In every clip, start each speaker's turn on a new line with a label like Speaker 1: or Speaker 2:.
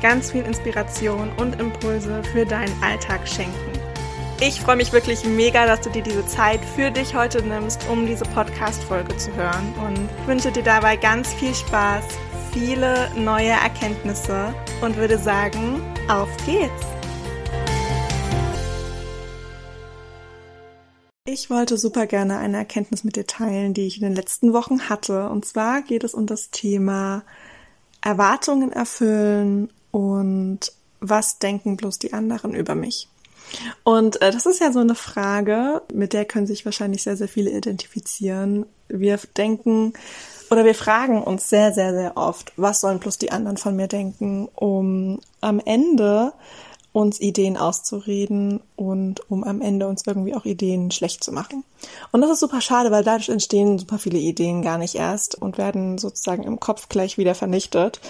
Speaker 1: ganz viel Inspiration und Impulse für deinen Alltag schenken. Ich freue mich wirklich mega, dass du dir diese Zeit für dich heute nimmst, um diese Podcast-Folge zu hören und wünsche dir dabei ganz viel Spaß, viele neue Erkenntnisse und würde sagen, auf geht's! Ich wollte super gerne eine Erkenntnis mit dir teilen, die ich in den letzten Wochen hatte. Und zwar geht es um das Thema Erwartungen erfüllen und was denken bloß die anderen über mich. Und äh, das ist ja so eine Frage, mit der können sich wahrscheinlich sehr, sehr viele identifizieren. Wir denken oder wir fragen uns sehr, sehr, sehr oft, was sollen bloß die anderen von mir denken, um am Ende uns Ideen auszureden und um am Ende uns irgendwie auch Ideen schlecht zu machen. Und das ist super schade, weil dadurch entstehen super viele Ideen gar nicht erst und werden sozusagen im Kopf gleich wieder vernichtet,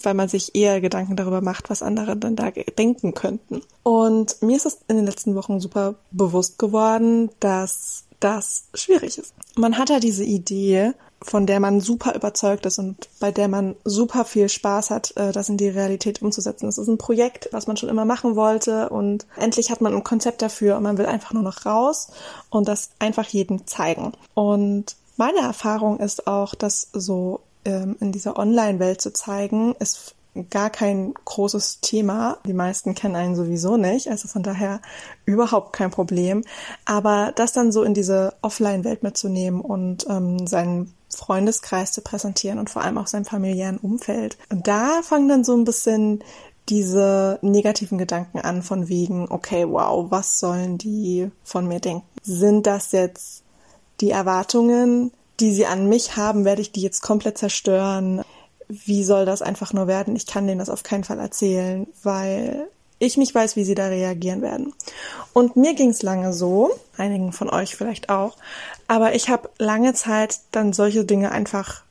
Speaker 1: weil man sich eher Gedanken darüber macht, was andere dann da denken könnten. Und mir ist es in den letzten Wochen super bewusst geworden, dass das schwierig ist. Man hat ja diese Idee, von der man super überzeugt ist und bei der man super viel Spaß hat, äh, das in die Realität umzusetzen. Das ist ein Projekt, was man schon immer machen wollte und endlich hat man ein Konzept dafür und man will einfach nur noch raus und das einfach jedem zeigen. Und meine Erfahrung ist auch, dass so ähm, in dieser Online-Welt zu zeigen, ist gar kein großes Thema. Die meisten kennen einen sowieso nicht, also von daher überhaupt kein Problem. Aber das dann so in diese Offline-Welt mitzunehmen und ähm, seinen Freundeskreis zu präsentieren und vor allem auch seinem familiären Umfeld. Und da fangen dann so ein bisschen diese negativen Gedanken an von wegen, okay, wow, was sollen die von mir denken? Sind das jetzt die Erwartungen, die sie an mich haben? Werde ich die jetzt komplett zerstören? Wie soll das einfach nur werden? Ich kann denen das auf keinen Fall erzählen, weil ich nicht weiß, wie sie da reagieren werden. Und mir ging es lange so, einigen von euch vielleicht auch, aber ich habe lange Zeit dann solche Dinge einfach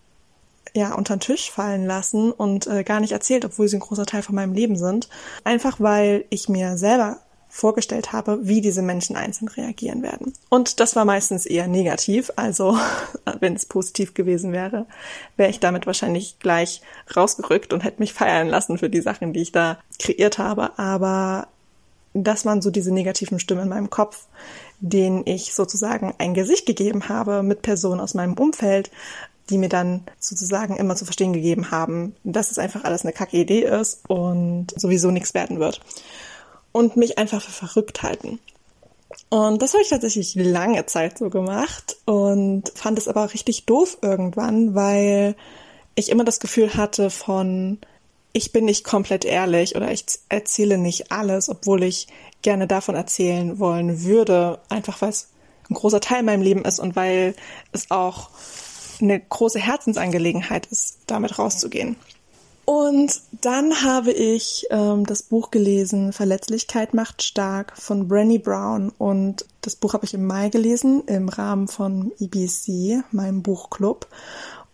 Speaker 1: ja unter den Tisch fallen lassen und äh, gar nicht erzählt, obwohl sie ein großer Teil von meinem Leben sind. Einfach weil ich mir selber vorgestellt habe, wie diese Menschen einzeln reagieren werden. Und das war meistens eher negativ. Also wenn es positiv gewesen wäre, wäre ich damit wahrscheinlich gleich rausgerückt und hätte mich feiern lassen für die Sachen, die ich da kreiert habe. Aber dass man so diese negativen Stimmen in meinem Kopf, denen ich sozusagen ein Gesicht gegeben habe mit Personen aus meinem Umfeld, die mir dann sozusagen immer zu verstehen gegeben haben, dass es einfach alles eine kacke Idee ist und sowieso nichts werden wird. Und mich einfach für verrückt halten. Und das habe ich tatsächlich lange Zeit so gemacht und fand es aber richtig doof irgendwann, weil ich immer das Gefühl hatte von, ich bin nicht komplett ehrlich oder ich erzähle nicht alles, obwohl ich gerne davon erzählen wollen würde, einfach weil es ein großer Teil in meinem Leben ist und weil es auch eine große Herzensangelegenheit ist, damit rauszugehen. Und dann habe ich ähm, das Buch gelesen, Verletzlichkeit macht stark von Brenny Brown. Und das Buch habe ich im Mai gelesen im Rahmen von EBC, meinem Buchclub.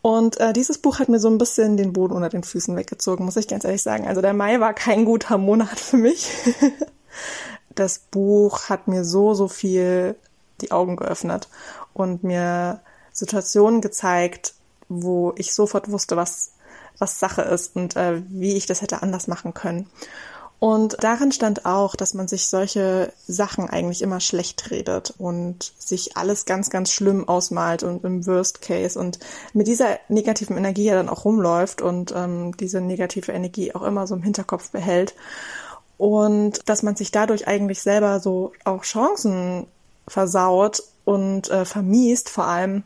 Speaker 1: Und äh, dieses Buch hat mir so ein bisschen den Boden unter den Füßen weggezogen, muss ich ganz ehrlich sagen. Also der Mai war kein guter Monat für mich. das Buch hat mir so, so viel die Augen geöffnet und mir Situationen gezeigt, wo ich sofort wusste, was, was Sache ist und äh, wie ich das hätte anders machen können. Und darin stand auch, dass man sich solche Sachen eigentlich immer schlecht redet und sich alles ganz, ganz schlimm ausmalt und im Worst Case und mit dieser negativen Energie ja dann auch rumläuft und ähm, diese negative Energie auch immer so im Hinterkopf behält. Und dass man sich dadurch eigentlich selber so auch Chancen versaut und äh, vermiest vor allem,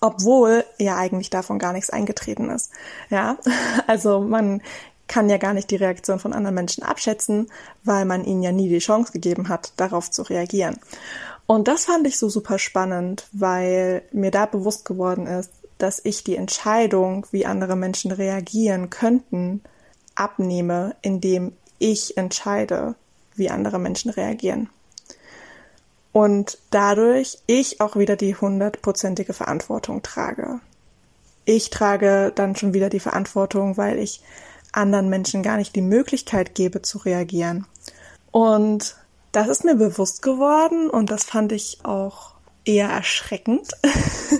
Speaker 1: obwohl ja eigentlich davon gar nichts eingetreten ist. Ja, also man kann ja gar nicht die Reaktion von anderen Menschen abschätzen, weil man ihnen ja nie die Chance gegeben hat, darauf zu reagieren. Und das fand ich so super spannend, weil mir da bewusst geworden ist, dass ich die Entscheidung, wie andere Menschen reagieren könnten, abnehme, indem ich entscheide, wie andere Menschen reagieren. Und dadurch ich auch wieder die hundertprozentige Verantwortung trage. Ich trage dann schon wieder die Verantwortung, weil ich anderen Menschen gar nicht die Möglichkeit gebe zu reagieren. Und das ist mir bewusst geworden und das fand ich auch eher erschreckend,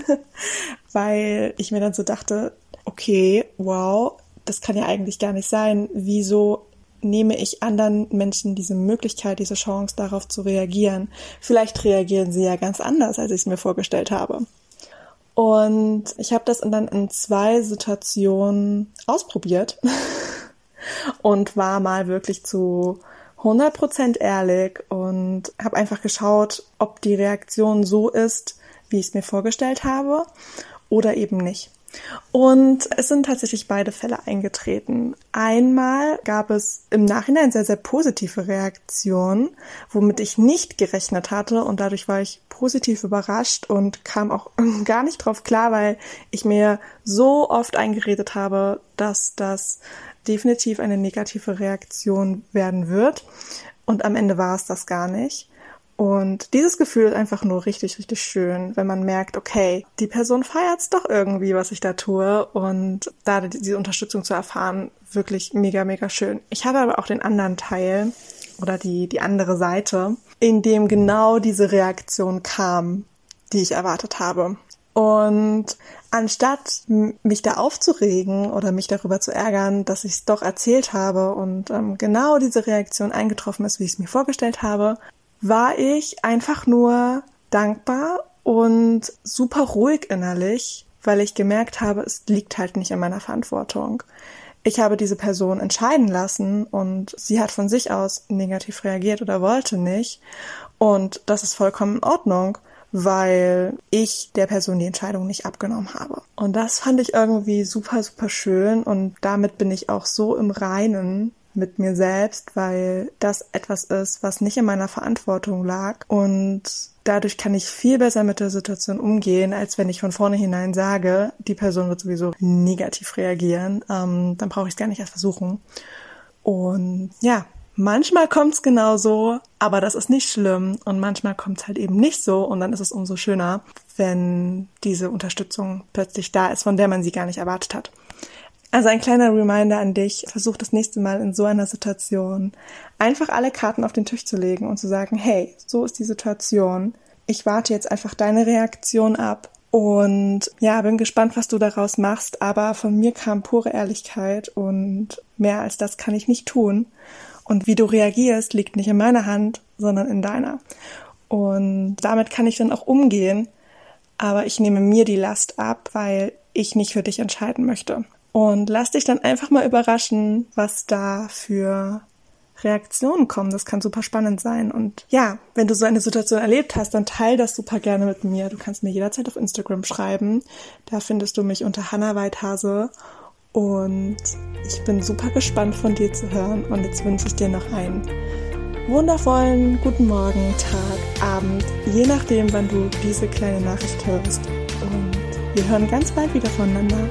Speaker 1: weil ich mir dann so dachte, okay, wow, das kann ja eigentlich gar nicht sein. Wieso nehme ich anderen Menschen diese Möglichkeit, diese Chance darauf zu reagieren? Vielleicht reagieren sie ja ganz anders, als ich es mir vorgestellt habe. Und ich habe das dann in zwei Situationen ausprobiert und war mal wirklich zu 100% ehrlich und habe einfach geschaut, ob die Reaktion so ist, wie ich es mir vorgestellt habe oder eben nicht. Und es sind tatsächlich beide Fälle eingetreten. Einmal gab es im Nachhinein sehr, sehr positive Reaktionen, womit ich nicht gerechnet hatte und dadurch war ich positiv überrascht und kam auch gar nicht drauf klar, weil ich mir so oft eingeredet habe, dass das definitiv eine negative Reaktion werden wird. Und am Ende war es das gar nicht. Und dieses Gefühl ist einfach nur richtig, richtig schön, wenn man merkt, okay, die Person feiert es doch irgendwie, was ich da tue. Und da diese Unterstützung zu erfahren, wirklich mega, mega schön. Ich habe aber auch den anderen Teil oder die, die andere Seite, in dem genau diese Reaktion kam, die ich erwartet habe. Und anstatt mich da aufzuregen oder mich darüber zu ärgern, dass ich es doch erzählt habe und ähm, genau diese Reaktion eingetroffen ist, wie ich es mir vorgestellt habe, war ich einfach nur dankbar und super ruhig innerlich, weil ich gemerkt habe, es liegt halt nicht in meiner Verantwortung. Ich habe diese Person entscheiden lassen und sie hat von sich aus negativ reagiert oder wollte nicht. Und das ist vollkommen in Ordnung, weil ich der Person die Entscheidung nicht abgenommen habe. Und das fand ich irgendwie super, super schön und damit bin ich auch so im Reinen mit mir selbst, weil das etwas ist, was nicht in meiner Verantwortung lag und dadurch kann ich viel besser mit der Situation umgehen, als wenn ich von vornherein sage, die Person wird sowieso negativ reagieren, ähm, dann brauche ich es gar nicht erst versuchen. Und ja, manchmal kommt es genau so, aber das ist nicht schlimm und manchmal kommt es halt eben nicht so und dann ist es umso schöner, wenn diese Unterstützung plötzlich da ist, von der man sie gar nicht erwartet hat. Also ein kleiner Reminder an dich, versuch das nächste Mal in so einer Situation einfach alle Karten auf den Tisch zu legen und zu sagen, hey, so ist die Situation. Ich warte jetzt einfach deine Reaktion ab und ja, bin gespannt, was du daraus machst, aber von mir kam pure Ehrlichkeit und mehr als das kann ich nicht tun. Und wie du reagierst, liegt nicht in meiner Hand, sondern in deiner. Und damit kann ich dann auch umgehen, aber ich nehme mir die Last ab, weil ich nicht für dich entscheiden möchte. Und lass dich dann einfach mal überraschen, was da für Reaktionen kommen. Das kann super spannend sein. Und ja, wenn du so eine Situation erlebt hast, dann teil das super gerne mit mir. Du kannst mir jederzeit auf Instagram schreiben. Da findest du mich unter Hannah Weithase. Und ich bin super gespannt von dir zu hören. Und jetzt wünsche ich dir noch einen wundervollen guten Morgen, Tag, Abend, je nachdem, wann du diese kleine Nachricht hörst. Und wir hören ganz bald wieder voneinander.